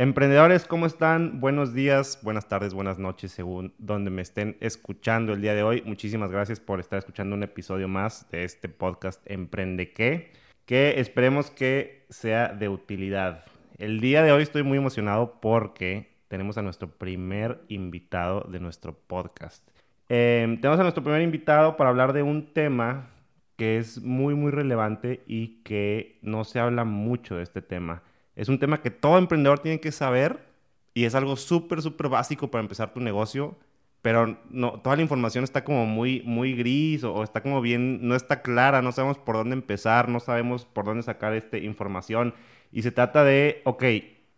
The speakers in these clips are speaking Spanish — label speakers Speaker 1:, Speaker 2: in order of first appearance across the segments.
Speaker 1: Emprendedores, ¿cómo están? Buenos días, buenas tardes, buenas noches, según donde me estén escuchando el día de hoy. Muchísimas gracias por estar escuchando un episodio más de este podcast Emprende qué, que esperemos que sea de utilidad. El día de hoy estoy muy emocionado porque tenemos a nuestro primer invitado de nuestro podcast. Em, tenemos a nuestro primer invitado para hablar de un tema que es muy, muy relevante y que no se habla mucho de este tema es un tema que todo emprendedor tiene que saber y es algo súper, súper básico para empezar tu negocio, pero no, toda la información está como muy, muy gris o, está como bien, no está clara, no sabemos por dónde empezar, no sabemos por dónde sacar esta información. Y se trata de, ok,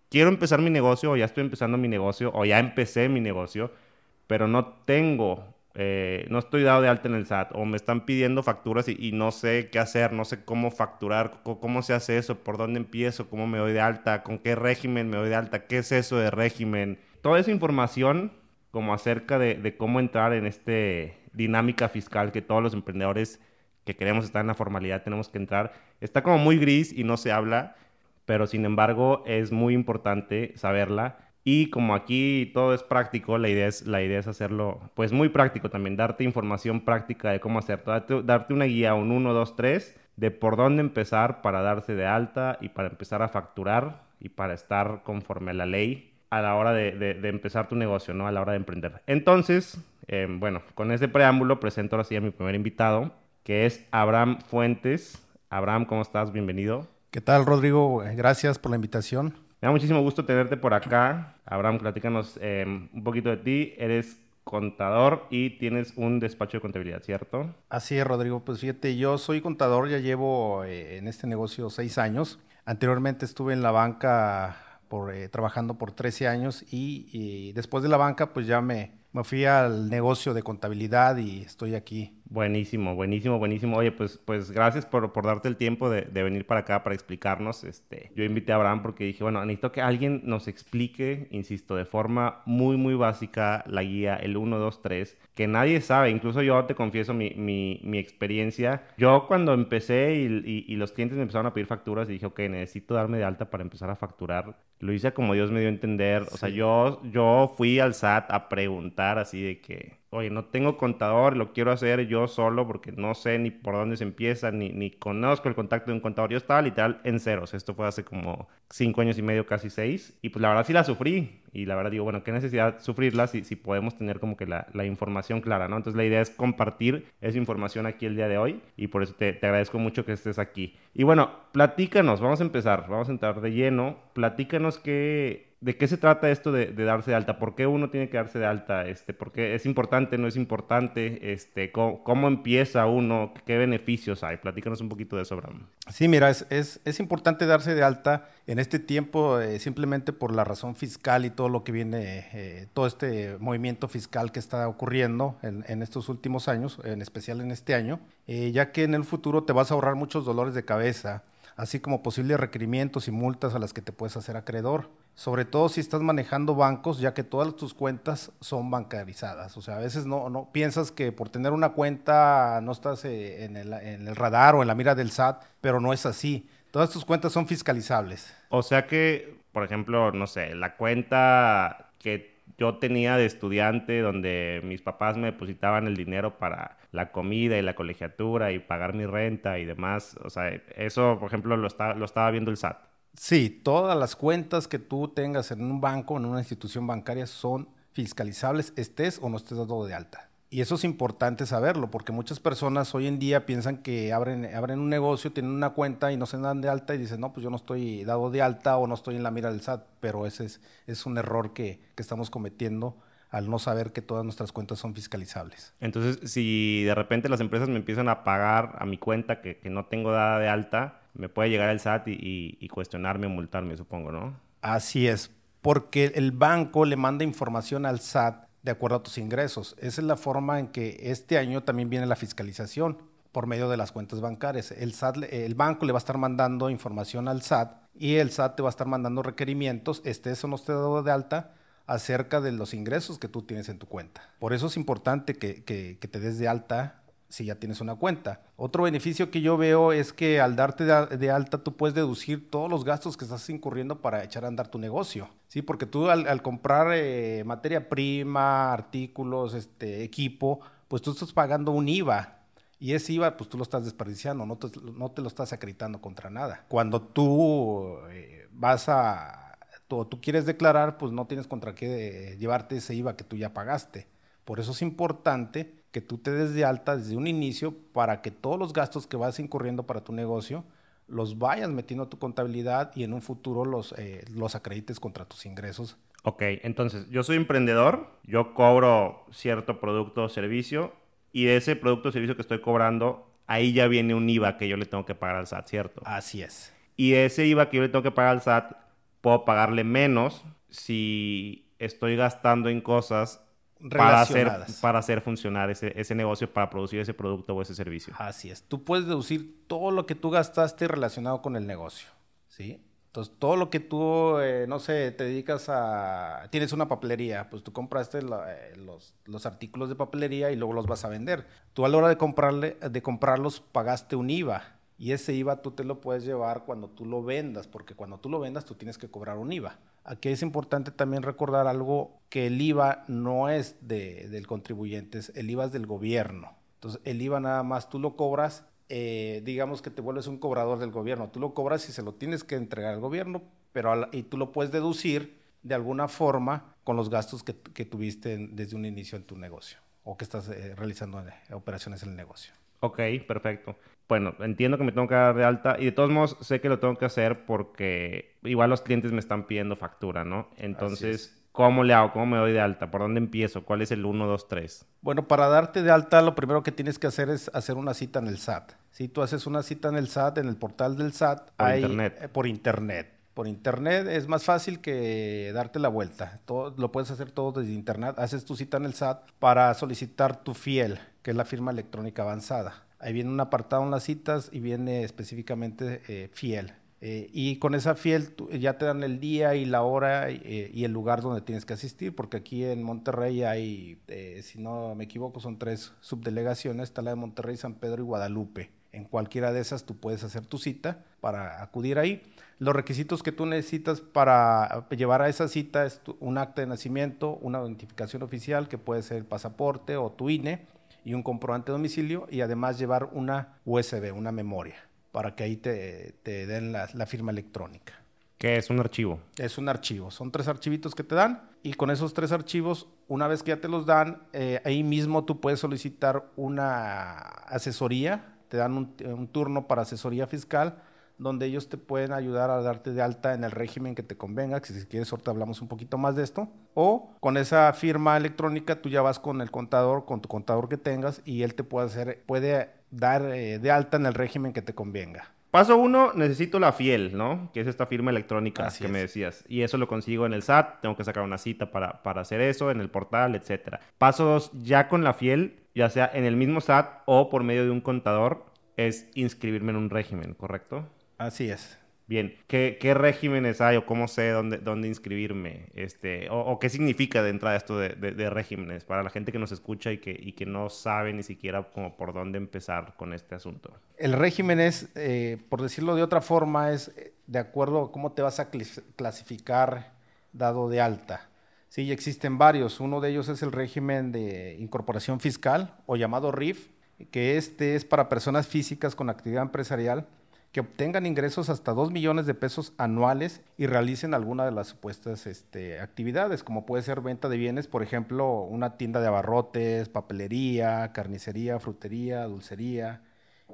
Speaker 1: quiero empezar mi negocio o ya estoy empezando mi negocio o ya empecé mi negocio, pero no tengo eh, no estoy dado de alta en el SAT o me están pidiendo facturas y, no sé qué hacer, no sé cómo facturar, cómo, se hace eso, por dónde empiezo, cómo me doy de alta, con qué régimen me doy de alta, qué es eso de régimen. Toda esa información como acerca de, cómo entrar en esta dinámica fiscal que todos los emprendedores que queremos estar en la formalidad tenemos que entrar, está como muy gris y no se habla, pero sin embargo es muy importante saberla y como aquí todo es práctico, la idea es, la idea es hacerlo pues muy práctico también, darte información práctica de cómo hacer, darte, una guía, un 1, 2, 3, de por dónde empezar para darse de alta y para empezar a facturar y para estar conforme a la ley a la hora de, empezar tu negocio, ¿no? A la hora de emprender. Entonces, eh, bueno, con ese preámbulo presento ahora sí a mi primer invitado, que es Abraham Fuentes. Abraham, ¿cómo estás? Bienvenido.
Speaker 2: ¿Qué tal, Rodrigo? Gracias por la invitación.
Speaker 1: Me da muchísimo gusto tenerte por acá. Abraham, platícanos em, un poquito de ti. Eres contador y tienes un despacho de contabilidad, ¿cierto?
Speaker 2: Así es, Rodrigo. Pues fíjate, yo soy contador, ya llevo eh, en este negocio seis años. Anteriormente estuve en la banca eh, trabajando por 13 años y, después de la banca pues ya me, me fui al negocio de contabilidad y estoy aquí
Speaker 1: Buenísimo, buenísimo, buenísimo. Oye, pues, pues gracias por, por darte el tiempo de, de, venir para acá para explicarnos. Este, yo invité a Abraham porque dije, bueno, necesito que alguien nos explique, insisto, de forma muy, muy básica la guía, el 1, 2, 3, que nadie sabe. Incluso yo te confieso mi, mi, mi experiencia. Yo cuando empecé y, y, los clientes me empezaron a pedir facturas y dije, ok, necesito darme de alta para empezar a facturar. Lo hice como Dios me dio a entender. O sea, yo, yo fui al SAT a preguntar así de que oye, no tengo contador, lo quiero hacer yo solo porque no sé ni por dónde se empieza, ni, ni conozco el contacto de un contador. Yo estaba literal en ceros. Esto fue hace como cinco años y medio, casi seis. Y pues la verdad sí la sufrí. Y la verdad digo, bueno, qué necesidad sufrirla si, si podemos tener como que la, la, información clara, ¿no? Entonces la idea es compartir esa información aquí el día de hoy. Y por eso te, te agradezco mucho que estés aquí. Y bueno, platícanos, vamos a empezar, vamos a entrar de lleno. Platícanos qué ¿De qué se trata esto de, darse de alta? ¿Por qué uno tiene que darse de alta? Este, ¿Por qué es importante, no es importante? Este, ¿cómo, empieza uno? ¿Qué beneficios hay? Platícanos un poquito de eso, Abraham.
Speaker 2: Sí, mira, es, es, importante darse de alta en este tiempo eh, simplemente por la razón fiscal y todo lo que viene, eh, todo este movimiento fiscal que está ocurriendo en, en, estos últimos años, en especial en este año, eh, ya que en el futuro te vas a ahorrar muchos dolores de cabeza, así como posibles requerimientos y multas a las que te puedes hacer acreedor sobre todo si estás manejando bancos, ya que todas tus cuentas son bancarizadas. O sea, a veces no, no piensas que por tener una cuenta no estás eh, en el, en el radar o en la mira del SAT, pero no es así. Todas tus cuentas son fiscalizables.
Speaker 1: O sea que, por ejemplo, no sé, la cuenta que yo tenía de estudiante donde mis papás me depositaban el dinero para la comida y la colegiatura y pagar mi renta y demás, o sea, eso, por ejemplo, lo, está, lo estaba viendo el SAT.
Speaker 2: Sí, todas las cuentas que tú tengas en un banco, en una institución bancaria, son fiscalizables, estés o no estés dado de alta. Y eso es importante saberlo, porque muchas personas hoy en día piensan que abren, abren un negocio, tienen una cuenta y no se dan de alta y dicen, no, pues yo no estoy dado de alta o no estoy en la mira del SAT, pero ese es, es un error que, que estamos cometiendo al no saber que todas nuestras cuentas son fiscalizables.
Speaker 1: Entonces, si de repente las empresas me empiezan a pagar a mi cuenta que, que no tengo dada de alta, me puede llegar el SAT y, y, cuestionarme o multarme, supongo, ¿no?
Speaker 2: Así es, porque el banco le manda información al SAT de acuerdo a tus ingresos. Esa es la forma en que este año también viene la fiscalización por medio de las cuentas bancarias. El, SAT, el banco le va a estar mandando información al SAT y el SAT te va a estar mandando requerimientos, estés o no estés dado de alta, acerca de los ingresos que tú tienes en tu cuenta. Por eso es importante que, te des de alta si ya tienes una cuenta. Otro beneficio que yo veo es que al darte de, alta tú puedes deducir todos los gastos que estás incurriendo para echar a andar tu negocio. Sí, porque tú al, comprar eh, materia prima, artículos, este, equipo, pues tú estás pagando un IVA. Y ese IVA, pues tú lo estás desperdiciando, no te, no te lo estás acreditando contra nada. Cuando tú eh, vas a, tú, tú, quieres declarar, pues no tienes contra qué llevarte ese IVA que tú ya pagaste. Por eso es importante que tú te des de alta desde un inicio para que todos los gastos que vas incurriendo para tu negocio los vayas metiendo a tu contabilidad y en un futuro los, eh, los acredites contra tus ingresos.
Speaker 1: Ok, entonces yo soy emprendedor, yo cobro cierto producto o servicio y de ese producto o servicio que estoy cobrando, ahí ya viene un IVA que yo le tengo que pagar al SAT, ¿cierto?
Speaker 2: Así es.
Speaker 1: Y ese IVA que yo le tengo que pagar al SAT, puedo pagarle menos si estoy gastando en cosas para hacer, para hacer funcionar ese, ese negocio, para producir ese producto o ese servicio.
Speaker 2: Así es. Tú puedes deducir todo lo que tú gastaste relacionado con el negocio, ¿sí? Entonces, todo lo que tú, eh, no sé, te dedicas a... Tienes una papelería, pues tú compraste eh, los, los, artículos de papelería y luego los vas a vender. Tú a la hora de, comprarle, de comprarlos pagaste un IVA y ese IVA tú te lo puedes llevar cuando tú lo vendas, porque cuando tú lo vendas tú tienes que cobrar un IVA. Aquí es importante también recordar algo, que el IVA no es de, del contribuyente, el IVA es del gobierno. Entonces, el IVA nada más tú lo cobras, eh, digamos que te vuelves un cobrador del gobierno. Tú lo cobras y se lo tienes que entregar al gobierno, pero y tú lo puedes deducir de alguna forma con los gastos que, tuviste desde un inicio en tu negocio o que estás eh, realizando eh, operaciones en el negocio.
Speaker 1: Ok, perfecto bueno, entiendo que me tengo que dar de alta y de todos modos sé que lo tengo que hacer porque igual los clientes me están pidiendo factura, ¿no? Entonces, ¿cómo le hago? ¿Cómo me doy de alta? ¿Por dónde empiezo? ¿Cuál es el 1, 2, 3?
Speaker 2: Bueno, para darte de alta lo primero que tienes que hacer es hacer una cita en el SAT. Si tú haces una cita en el SAT, en el portal del SAT,
Speaker 1: por internet.
Speaker 2: Eh, por internet. Por internet es más fácil que darte la vuelta. Todo, lo puedes hacer todo desde internet. Haces tu cita en el SAT para solicitar tu FIEL, que es la firma electrónica avanzada. Ahí viene un apartado en las citas y viene específicamente eh, fiel. Eh, y con esa fiel ya te dan el día y la hora eh, y el lugar donde tienes que asistir, porque aquí en Monterrey hay, si no me equivoco, son tres subdelegaciones, está la de Monterrey, San Pedro y Guadalupe. En cualquiera de esas tú puedes hacer tu cita para acudir ahí. Los requisitos que tú necesitas para llevar a esa cita es un acta de nacimiento, una identificación oficial que puede ser el pasaporte o tu INE, y un comprobante de domicilio y además llevar una USB, una memoria, para que ahí te, te den la, firma electrónica.
Speaker 1: ¿Qué es un archivo?
Speaker 2: Es un archivo. Son tres archivitos que te dan y con esos tres archivos, una vez que ya te los dan, eh, ahí mismo tú puedes solicitar una asesoría, te dan un, un turno para asesoría fiscal donde ellos te pueden ayudar a darte de alta en el régimen que te convenga, que si quieres ahorita hablamos un poquito más de esto, o con esa firma electrónica tú ya vas con el contador, con tu contador que tengas y él te puede hacer, puede dar eh, de alta en el régimen que te convenga.
Speaker 1: Paso uno, necesito la fiel, ¿no? Que es esta firma electrónica que me decías. Y eso lo consigo en el SAT, tengo que sacar una cita para, para hacer eso, en el portal, etc. Paso dos, ya con la fiel, ya sea en el mismo SAT o por medio de un contador, es inscribirme en un régimen, ¿correcto?
Speaker 2: Así es.
Speaker 1: Bien, ¿qué, regímenes hay o cómo sé dónde, dónde inscribirme? Este, o, qué significa de entrada esto de, regímenes para la gente que nos escucha y que, y que no sabe ni siquiera como por dónde empezar con este asunto?
Speaker 2: El régimen es, eh, por decirlo de otra forma, es eh, de acuerdo a cómo te vas a clasificar dado de alta. Sí, existen varios. Uno de ellos es el régimen de incorporación fiscal o llamado RIF, que este es para personas físicas con actividad empresarial que obtengan ingresos hasta 2 millones de pesos anuales y realicen alguna de las supuestas este, actividades, como puede ser venta de bienes, por ejemplo, una tienda de abarrotes, papelería, carnicería, frutería, dulcería,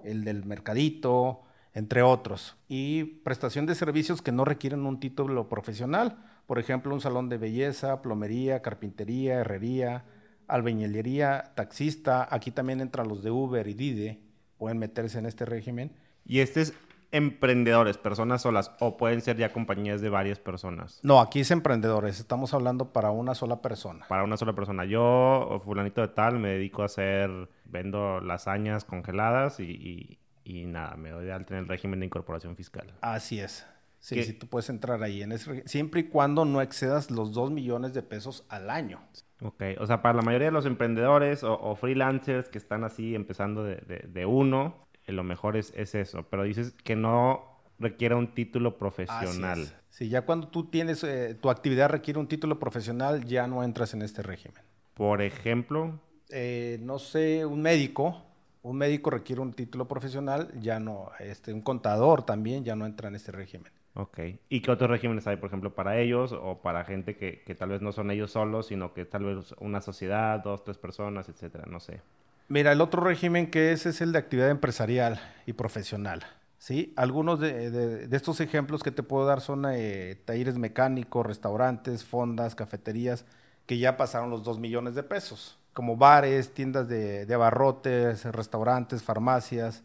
Speaker 2: el del mercadito, entre otros. Y prestación de servicios que no requieren un título profesional, por ejemplo, un salón de belleza, plomería, carpintería, herrería, albañilería, taxista. Aquí también entran los de Uber y Dide, pueden meterse en este régimen.
Speaker 1: Y este es emprendedores, personas solas, o pueden ser ya compañías de varias personas?
Speaker 2: No, aquí es emprendedores, estamos hablando para una sola persona.
Speaker 1: Para una sola persona. Yo, fulanito de tal, me dedico a hacer, vendo lasañas congeladas y, y, nada, me doy de alta en el régimen de incorporación fiscal.
Speaker 2: Así es. Sí, sí, tú puedes entrar ahí, en ese, siempre y cuando no excedas los 2 millones de pesos al año.
Speaker 1: Ok, o sea, para la mayoría de los emprendedores o, freelancers que están así empezando de, uno, eh, lo mejor es, es, eso, pero dices que no requiera un título profesional.
Speaker 2: Sí, ya cuando tú tienes, eh, tu actividad requiere un título profesional, ya no entras en este régimen.
Speaker 1: Por ejemplo.
Speaker 2: Eh, no sé, un médico, un médico requiere un título profesional, ya no, este, un contador también ya no entra en este régimen.
Speaker 1: Ok. ¿Y qué otros regímenes hay, por ejemplo, para ellos o para gente que, que tal vez no son ellos solos, sino que tal vez una sociedad, dos, tres personas, etcétera? No sé.
Speaker 2: Mira, el otro régimen que es es el de actividad empresarial y profesional. ¿sí? Algunos de, estos ejemplos que te puedo dar son eh, talleres mecánicos, restaurantes, fondas, cafeterías, que ya pasaron los 2 millones de pesos, como bares, tiendas de, abarrotes, restaurantes, farmacias.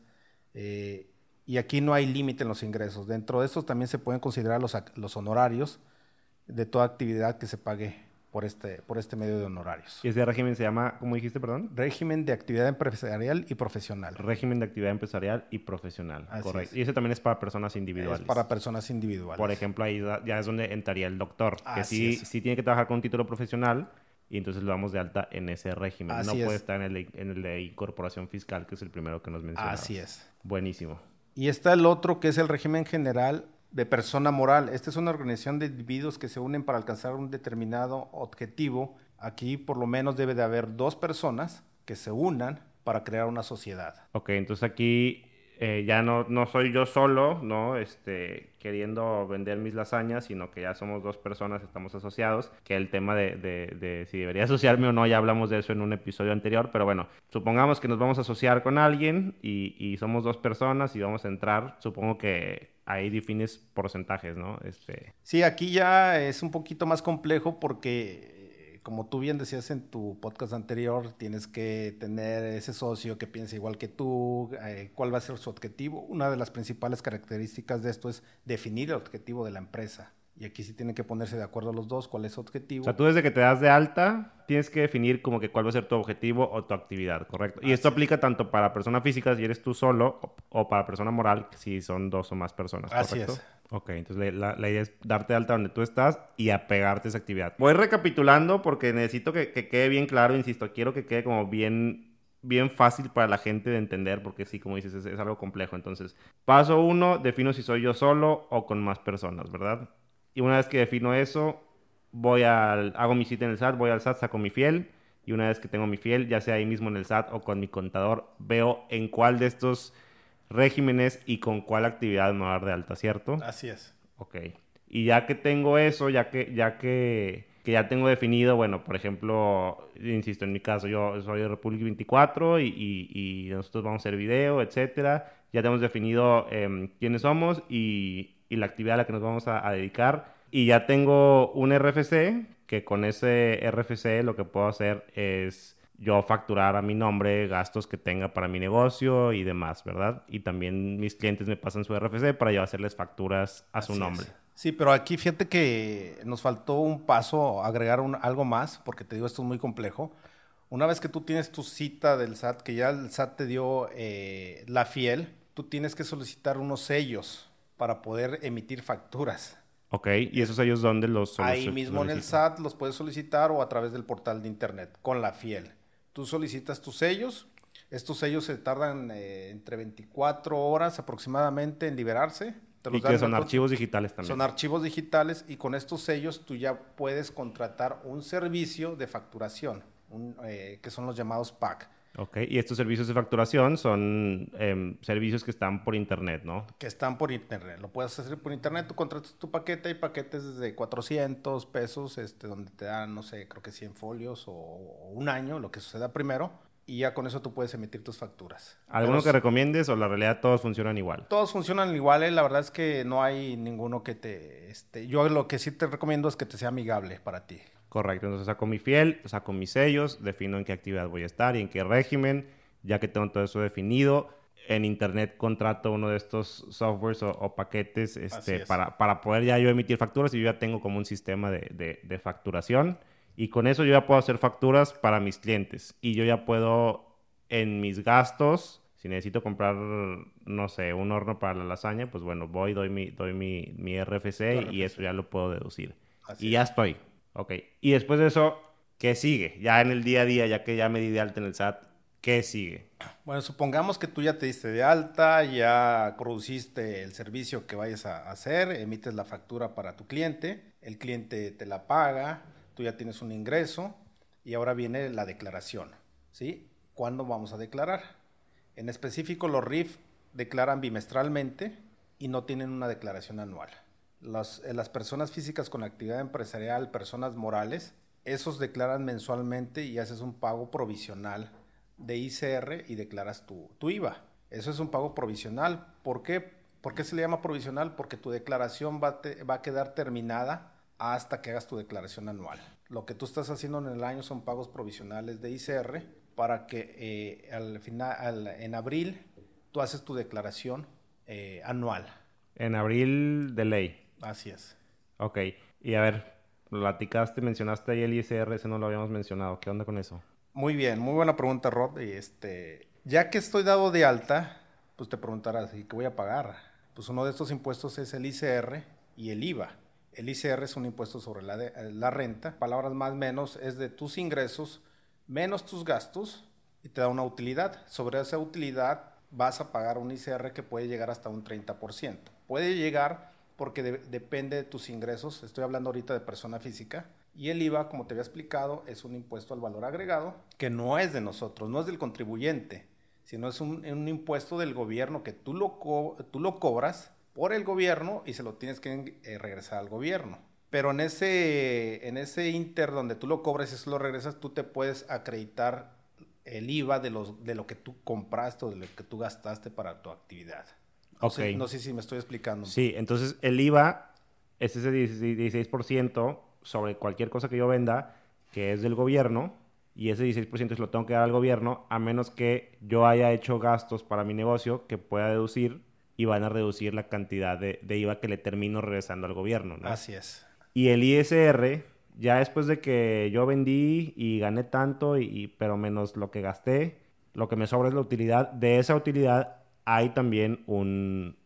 Speaker 2: Eh, y aquí no hay límite en los ingresos. Dentro de estos también se pueden considerar los, los honorarios de toda actividad que se pague por este, por este medio de honorarios.
Speaker 1: ¿Y ese régimen se llama, cómo dijiste, perdón?
Speaker 2: Régimen de actividad empresarial y profesional.
Speaker 1: Régimen de actividad empresarial y profesional, correcto. Y ese también es para personas individuales.
Speaker 2: Es para personas individuales.
Speaker 1: Por ejemplo, ahí ya es donde entraría el doctor, que sí, sí tiene que trabajar con un título profesional y entonces lo damos de alta en ese régimen. no puede estar en el, en el de incorporación fiscal, que es el primero que nos mencionamos.
Speaker 2: Así es.
Speaker 1: Buenísimo.
Speaker 2: Y está el otro que es el régimen general de persona moral. Esta es una organización de individuos que se unen para alcanzar un determinado objetivo. Aquí por lo menos debe de haber dos personas que se unan para crear una sociedad.
Speaker 1: Ok, entonces aquí eh, ya no, no soy yo solo, ¿no? Este, queriendo vender mis lasañas, sino que ya somos dos personas, estamos asociados, que el tema de, si debería asociarme o no, ya hablamos de eso en un episodio anterior, pero bueno, supongamos que nos vamos a asociar con alguien y, y somos dos personas y vamos a entrar, supongo que ahí defines porcentajes, ¿no? Este...
Speaker 2: Sí, aquí ya es un poquito más complejo porque, como tú bien decías en tu podcast anterior, tienes que tener ese socio que piense igual que tú, eh, cuál va a ser su objetivo. Una de las principales características de esto es definir el objetivo de la empresa. Y aquí sí tienen que ponerse de acuerdo los dos cuál es su objetivo.
Speaker 1: O sea, tú desde que te das de alta tienes que definir como que cuál va a ser tu objetivo o tu actividad, ¿correcto? Y esto aplica tanto para persona física si eres tú solo o, para persona moral si son dos o más personas,
Speaker 2: ¿correcto? Así es.
Speaker 1: Ok, entonces la, idea es darte de alta donde tú estás y apegarte a esa actividad. Voy recapitulando porque necesito que, quede bien claro, insisto, quiero que quede como bien bien fácil para la gente de entender, porque sí, como dices, es, algo complejo. Entonces, paso uno, defino si soy yo solo o con más personas, ¿verdad? Y una vez que defino eso, voy al, hago mi cita en el SAT, voy al SAT, saco mi fiel. Y una vez que tengo mi fiel, ya sea ahí mismo en el SAT o con mi contador, veo en cuál de estos regímenes y con cuál actividad me va a dar de alta, ¿cierto?
Speaker 2: Así es.
Speaker 1: Ok. Y ya que tengo eso, ya que, ya que, que ya tengo definido, bueno, por ejemplo, insisto, en mi caso, yo soy de Republic 24 y, y, y nosotros vamos a hacer video, etcétera. Ya tenemos definido em, quiénes somos y, y la actividad a la que nos vamos a, dedicar. Y ya tengo un RFC, que con ese RFC lo que puedo hacer es yo facturar a mi nombre gastos que tenga para mi negocio y demás, ¿verdad? Y también mis clientes me pasan su RFC para yo hacerles facturas a su nombre.
Speaker 2: Sí, pero aquí fíjate que nos faltó un paso, agregar algo más, porque te digo, esto es muy complejo. Una vez que tú tienes tu cita del SAT, que ya el SAT te dio eh, la fiel, tú tienes que solicitar unos sellos para poder emitir facturas.
Speaker 1: Ok, ¿y esos sellos dónde los
Speaker 2: Ahí mismo en el SAT los puedes solicitar o a través del portal de internet con la fiel. Tú solicitas tus sellos, estos sellos se tardan eh, entre 24 horas aproximadamente en liberarse.
Speaker 1: y que son archivos digitales también.
Speaker 2: Son archivos digitales y con estos sellos tú ya puedes contratar un servicio de facturación, eh, que son los llamados PAC.
Speaker 1: Ok, y estos servicios de facturación son em, servicios que están por internet, ¿no?
Speaker 2: Que están por internet. Lo puedes hacer por internet, tú contratas tu paquete, hay paquetes desde 400 pesos, este, donde te dan, no sé, creo que 100 folios o, un año, lo que suceda primero, y ya con eso tú puedes emitir tus facturas.
Speaker 1: ¿Alguno que recomiendes o la realidad todos funcionan igual?
Speaker 2: Todos funcionan igual, ¿eh? la verdad es que no hay ninguno que te... Este, yo lo que sí te recomiendo es que te sea amigable para ti.
Speaker 1: Correcto, entonces saco mi fiel, saco mis sellos, defino en qué actividad voy a estar y en qué régimen, ya que tengo todo eso definido. En internet contrato uno de estos softwares o, paquetes este, para, para, poder ya yo emitir facturas y yo ya tengo como un sistema de, de, facturación y con eso yo ya puedo hacer facturas para mis clientes y yo ya puedo en mis gastos si necesito comprar, no sé, un horno para la lasaña, pues bueno, voy, doy mi, doy mi, mi RFC, y eso ya lo puedo deducir. y ya estoy. Ok. Y después de eso, ¿qué sigue? Ya en el día a día, ya que ya me di de alta en el SAT, ¿qué sigue?
Speaker 2: Bueno, supongamos que tú ya te diste de alta, ya produciste el servicio que vayas a hacer, emites la factura para tu cliente, el cliente te la paga, tú ya tienes un ingreso y ahora viene la declaración, ¿sí? ¿Cuándo vamos a declarar? En específico, los RIF declaran bimestralmente y no tienen una declaración anual. Las, eh, las personas físicas con actividad empresarial, personas morales, esos declaran mensualmente y haces un pago provisional de ICR y declaras tu, tu IVA. Eso es un pago provisional. ¿Por qué? ¿Por qué se le llama provisional? Porque tu declaración va, va a quedar terminada hasta que hagas tu declaración anual. Lo que tú estás haciendo en el año son pagos provisionales de ICR para que eh, al final, en abril tú haces tu declaración eh, anual.
Speaker 1: En abril de ley.
Speaker 2: Así es.
Speaker 1: Ok. Y a ver, platicaste, mencionaste ahí el ICR, ese no lo habíamos mencionado. ¿Qué onda con eso?
Speaker 2: Muy bien, muy buena pregunta, Rod. Este, ya que estoy dado de alta, pues te preguntarás, ¿y qué voy a pagar? Pues uno de estos impuestos es el ICR y el IVA. El ICR es un impuesto sobre la, la renta. Palabras más menos es de tus ingresos menos tus gastos y te da una utilidad. Sobre esa utilidad vas a pagar un ICR que puede llegar hasta un 30%. Puede llegar porque depende de tus ingresos. Estoy hablando ahorita de persona física y el IVA, como te había explicado, es un impuesto al valor agregado que no es de nosotros, no es del contribuyente, sino es un, impuesto del gobierno que tú lo, tú lo cobras por el gobierno y se lo tienes que eh, regresar al gobierno. Pero en ese, en ese inter donde tú lo cobras y eso lo regresas, tú te puedes acreditar el IVA de, los, de lo que tú compraste o de lo que tú gastaste para tu actividad. No, sé, no sé si me estoy explicando.
Speaker 1: Sí, entonces el IVA es ese 16% sobre cualquier cosa que yo venda que es del gobierno y ese 16% se lo tengo que dar al gobierno a menos que yo haya hecho gastos para mi negocio que pueda deducir y van a reducir la cantidad de, IVA que le termino regresando al gobierno.
Speaker 2: Así es.
Speaker 1: Y el ISR, ya después de que yo vendí y gané tanto, y, pero menos lo que gasté, lo que me sobra es la utilidad. De esa utilidad hay también un,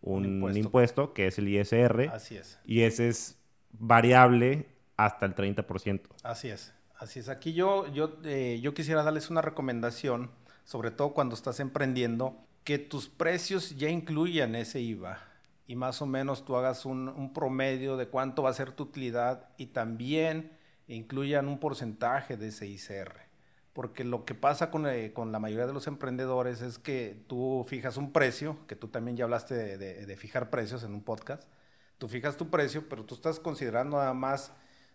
Speaker 1: impuesto. que es el ISR.
Speaker 2: Así es.
Speaker 1: Y ese es variable hasta el 30%.
Speaker 2: Así es, así es. Aquí yo, yo, eh, yo quisiera darles una recomendación, sobre todo cuando estás emprendiendo, que tus precios ya incluyan ese IVA y más o menos tú hagas un, promedio de cuánto va a ser tu utilidad y también incluyan un porcentaje de ese ICR. Porque lo que pasa con, eh, con, la mayoría de los emprendedores es que tú fijas un precio, que tú también ya hablaste de, fijar precios en un podcast, tú fijas tu precio, pero tú estás considerando nada más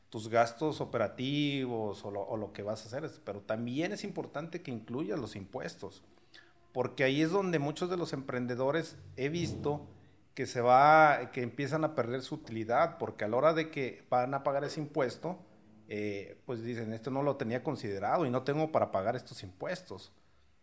Speaker 2: tus gastos operativos o lo, que vas a hacer, pero también es importante que incluyas los impuestos, porque ahí es donde muchos de los emprendedores he visto que se va, que empiezan a perder su utilidad, porque a la hora de que van a pagar ese impuesto, eh, pues dicen, esto no lo tenía considerado y no tengo para pagar estos impuestos.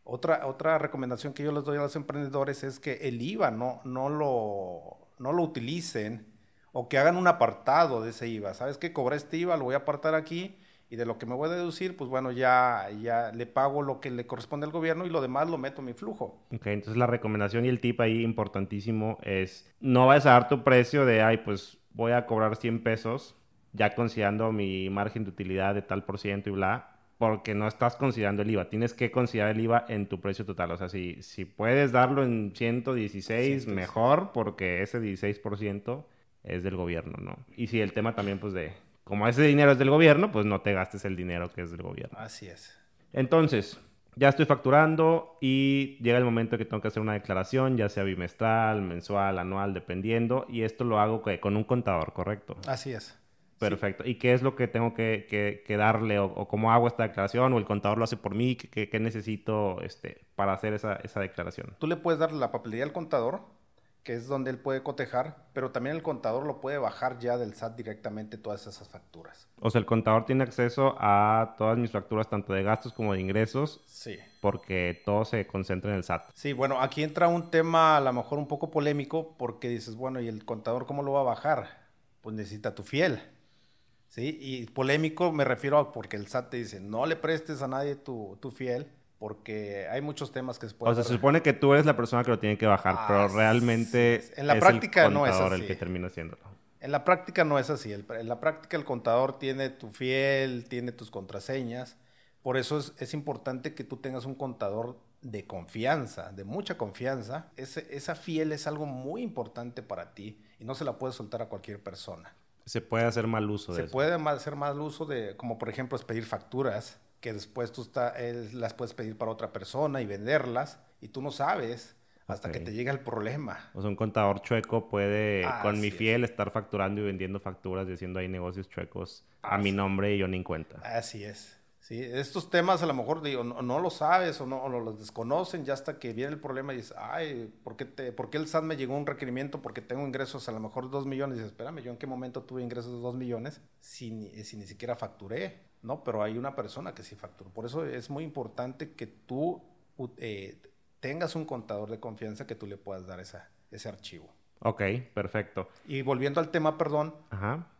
Speaker 2: Otra, otra recomendación que yo les doy a los emprendedores es que el IVA no, no, lo, no lo utilicen o que hagan un apartado de ese IVA. ¿Sabes qué? Cobré este IVA, lo voy a apartar aquí y de lo que me voy a deducir, pues bueno, ya, ya le pago lo que le corresponde al gobierno y lo demás lo meto en mi flujo.
Speaker 1: Ok, entonces la recomendación y el tip ahí importantísimo es no vayas a dar tu precio de, ay, pues voy a cobrar 100 pesos, ya considerando mi margen de utilidad de tal por ciento y bla, porque no estás considerando el IVA. Tienes que considerar el IVA en tu precio total. O sea, si, si puedes darlo en 116, mejor, porque ese 16% es del gobierno, ¿no? Y si el tema también, pues de, como ese dinero es del gobierno, pues no te gastes el dinero que es del gobierno.
Speaker 2: Así es.
Speaker 1: Entonces, ya estoy facturando y llega el momento que tengo que hacer una declaración, ya sea bimestral, mensual, anual, dependiendo, y esto lo hago con un contador, ¿correcto?
Speaker 2: Así es.
Speaker 1: Perfecto. ¿Y qué es lo que tengo que, darle o, cómo hago esta declaración o el contador lo hace por mí? ¿Qué, necesito este, para hacer esa, esa declaración?
Speaker 2: Tú le puedes dar la papelería al contador que es donde él puede cotejar, pero también el contador lo puede bajar ya del SAT directamente todas esas facturas.
Speaker 1: O sea, el contador tiene acceso a todas mis facturas, tanto de gastos como de ingresos.
Speaker 2: Sí.
Speaker 1: Porque todo se concentra en el SAT.
Speaker 2: Sí, bueno, aquí entra un tema a lo mejor un poco polémico porque dices, bueno, ¿y el contador cómo lo va a bajar? Pues necesita tu fiel. ¿Sí? Y polémico me refiero a porque el SAT te dice, no le prestes a nadie tu, tu fiel porque hay muchos temas que se pueden...
Speaker 1: O sea, se supone que tú eres la persona que lo tiene que bajar, pero realmente
Speaker 2: en la práctica no es así.
Speaker 1: el que termina haciéndolo.
Speaker 2: En la práctica no es así. En la práctica el contador tiene tu fiel, tiene tus contraseñas. Por eso es, es importante que tú tengas un contador de confianza, de mucha confianza. Ese, esa fiel es algo muy importante para ti y no se la puedes soltar a cualquier persona.
Speaker 1: Se puede hacer mal uso
Speaker 2: de Se puede hacer mal uso de, como por ejemplo, es pedir facturas que después tú está, las puedes pedir para otra persona y venderlas y tú no sabes hasta que te llega el problema.
Speaker 1: O sea, un contador chueco puede con mi fiel estar facturando y vendiendo facturas y haciendo ahí negocios chuecos a mi nombre y yo ni en cuenta.
Speaker 2: Así es. Sí, estos temas a lo mejor digo, no, lo sabes o no los desconocen ya hasta que viene el problema y dices, ay, ¿por qué, te, ¿por qué el SAT me llegó un requerimiento porque tengo ingresos a lo mejor de dos millones? Y dices, espérame, ¿yo en qué momento tuve ingresos de dos millones si, si ni siquiera facturé? No, pero hay una persona que sí facturó. Por eso es muy importante que tú eh, tengas un contador de confianza que tú le puedas dar esa, ese archivo.
Speaker 1: Ok, perfecto.
Speaker 2: Y volviendo al tema, perdón,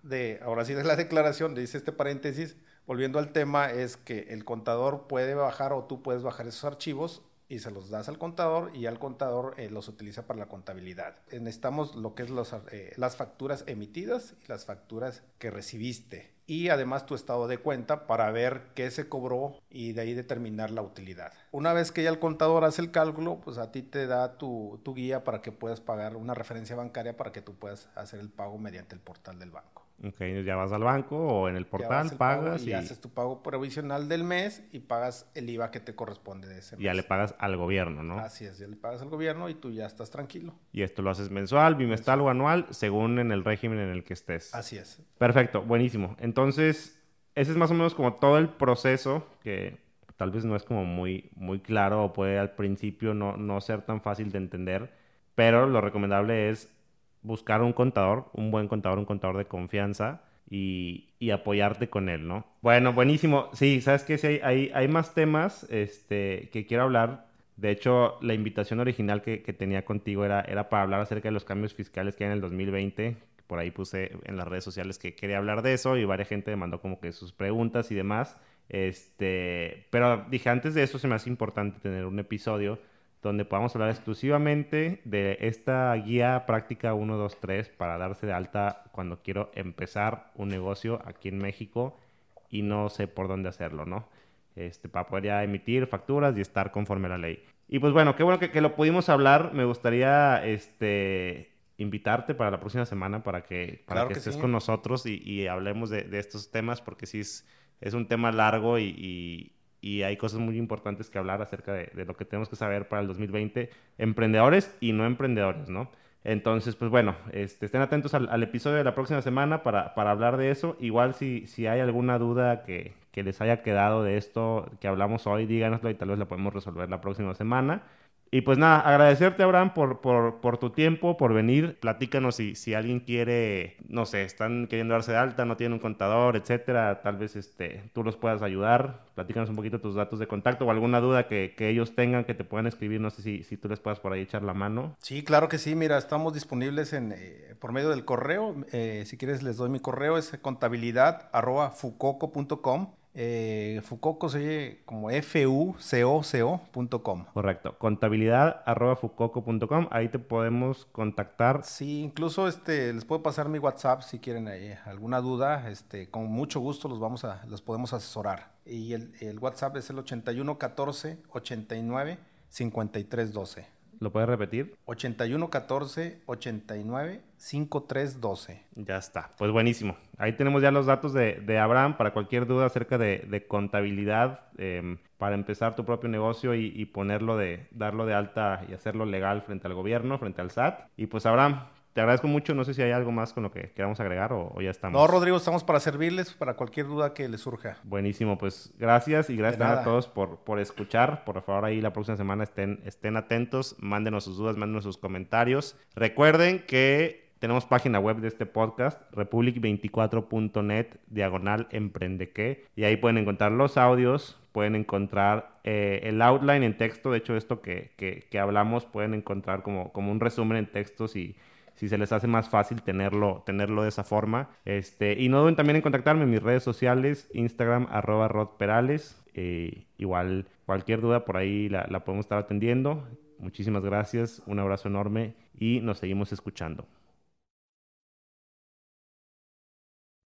Speaker 2: de ahora sí de la declaración, dice este paréntesis, volviendo al tema, es que el contador puede bajar o tú puedes bajar esos archivos y se los das al contador y al contador eh, los utiliza para la contabilidad. Necesitamos lo que es los, eh, las facturas emitidas y las facturas que recibiste y además tu estado de cuenta para ver qué se cobró y de ahí determinar la utilidad. Una vez que ya el contador hace el cálculo, pues a ti te da tu, tu guía para que puedas pagar una referencia bancaria para que tú puedas hacer el pago mediante el portal del banco.
Speaker 1: Ok, ya vas al banco o en el portal, pagas
Speaker 2: y, haces tu pago provisional del mes y pagas el IVA que te corresponde de ese mes.
Speaker 1: Ya le pagas al gobierno, ¿no?
Speaker 2: Así es, ya le pagas al gobierno y tú ya estás tranquilo.
Speaker 1: Y esto lo haces mensual, bimestral o anual, según en el régimen en el que estés.
Speaker 2: Así es.
Speaker 1: Perfecto, buenísimo. Entonces, ese es más o menos como todo el proceso que tal vez no es como muy, muy claro o puede al principio no, no ser tan fácil de entender, pero lo recomendable es buscar un contador, un buen contador, un contador de confianza y, apoyarte con él, ¿no? Bueno, buenísimo. Sí, sabes que sí, hay, hay, más temas este, que quiero hablar. De hecho, la invitación original que, que, tenía contigo era, era para hablar acerca de los cambios fiscales que hay en el 2020. Por ahí puse en las redes sociales que quería hablar de eso y varias gente me mandó como que sus preguntas y demás. Este, pero dije, antes de eso se me hace importante tener un episodio donde podamos hablar exclusivamente de esta guía práctica 1, 2, 3 para darse de alta cuando quiero empezar un negocio aquí en México y no sé por dónde hacerlo, ¿no? Este, para poder ya emitir facturas y estar conforme a la ley. Y pues bueno, qué bueno que, lo pudimos hablar. Me gustaría este, invitarte para la próxima semana para que, para que, estés con nosotros y, hablemos de, estos temas porque sí es, es un tema largo y y hay cosas muy importantes que hablar acerca de, lo que tenemos que saber para el 2020, emprendedores y no emprendedores, ¿no? Entonces, pues bueno, este, estén atentos al, episodio de la próxima semana para, para hablar de eso. Igual si, si hay alguna duda que, que, les haya quedado de esto que hablamos hoy, díganoslo y tal vez la podemos resolver la próxima semana. Y pues nada, agradecerte, Abraham, por, por, tu tiempo, por venir. Platícanos si, si alguien quiere, no sé, están queriendo darse de alta, no tienen un contador, etcétera. Tal vez este, tú los puedas ayudar. Platícanos un poquito tus datos de contacto o alguna duda que, que ellos tengan que te puedan escribir. No sé si, si, tú les puedas por ahí echar la mano.
Speaker 2: Sí, claro que sí. Mira, estamos disponibles en, eh, por medio del correo. Eh, si quieres, les doy mi correo. Es contabilidad arroba eh, Fucoco se oye como F-U-C-O-C-O.com.
Speaker 1: Correcto. Contabilidad arroba fucoco.com. Ahí te podemos contactar.
Speaker 2: Sí, incluso este, les puedo pasar mi WhatsApp si quieren alguna duda. Este, con mucho gusto los, vamos a, los podemos asesorar. Y el, el WhatsApp es el 81 14 89 53 12.
Speaker 1: ¿Lo puedes repetir?
Speaker 2: 81 14 89 53 12.
Speaker 1: Ya está. Pues buenísimo. Ahí tenemos ya los datos de, de Abraham para cualquier duda acerca de, de contabilidad, em, para empezar tu propio negocio y, y, ponerlo de, darlo de alta y hacerlo legal frente al gobierno, frente al SAT. Y pues Abraham, te agradezco mucho. No sé si hay algo más con lo que queramos agregar o, ya estamos.
Speaker 2: No, Rodrigo, estamos para servirles para cualquier duda que les surja.
Speaker 1: Buenísimo, pues gracias y gracias a todos por, por escuchar. Por favor, ahí la próxima semana estén, estén atentos, mándenos sus dudas, mándenos sus comentarios. Recuerden que tenemos página web de este podcast, republic24.net, diagonal emprendeque, y ahí pueden encontrar los audios, pueden encontrar eh, el outline en texto, de hecho esto que, que, que, hablamos pueden encontrar como, como un resumen en textos y si se les hace más fácil tenerlo, tenerlo de esa forma. Este, y no duden también en contactarme en mis redes sociales, Instagram, arroba rodperales. Eh, igual cualquier duda por ahí la podemos estar atendiendo. Muchísimas gracias, un abrazo enorme y nos seguimos escuchando.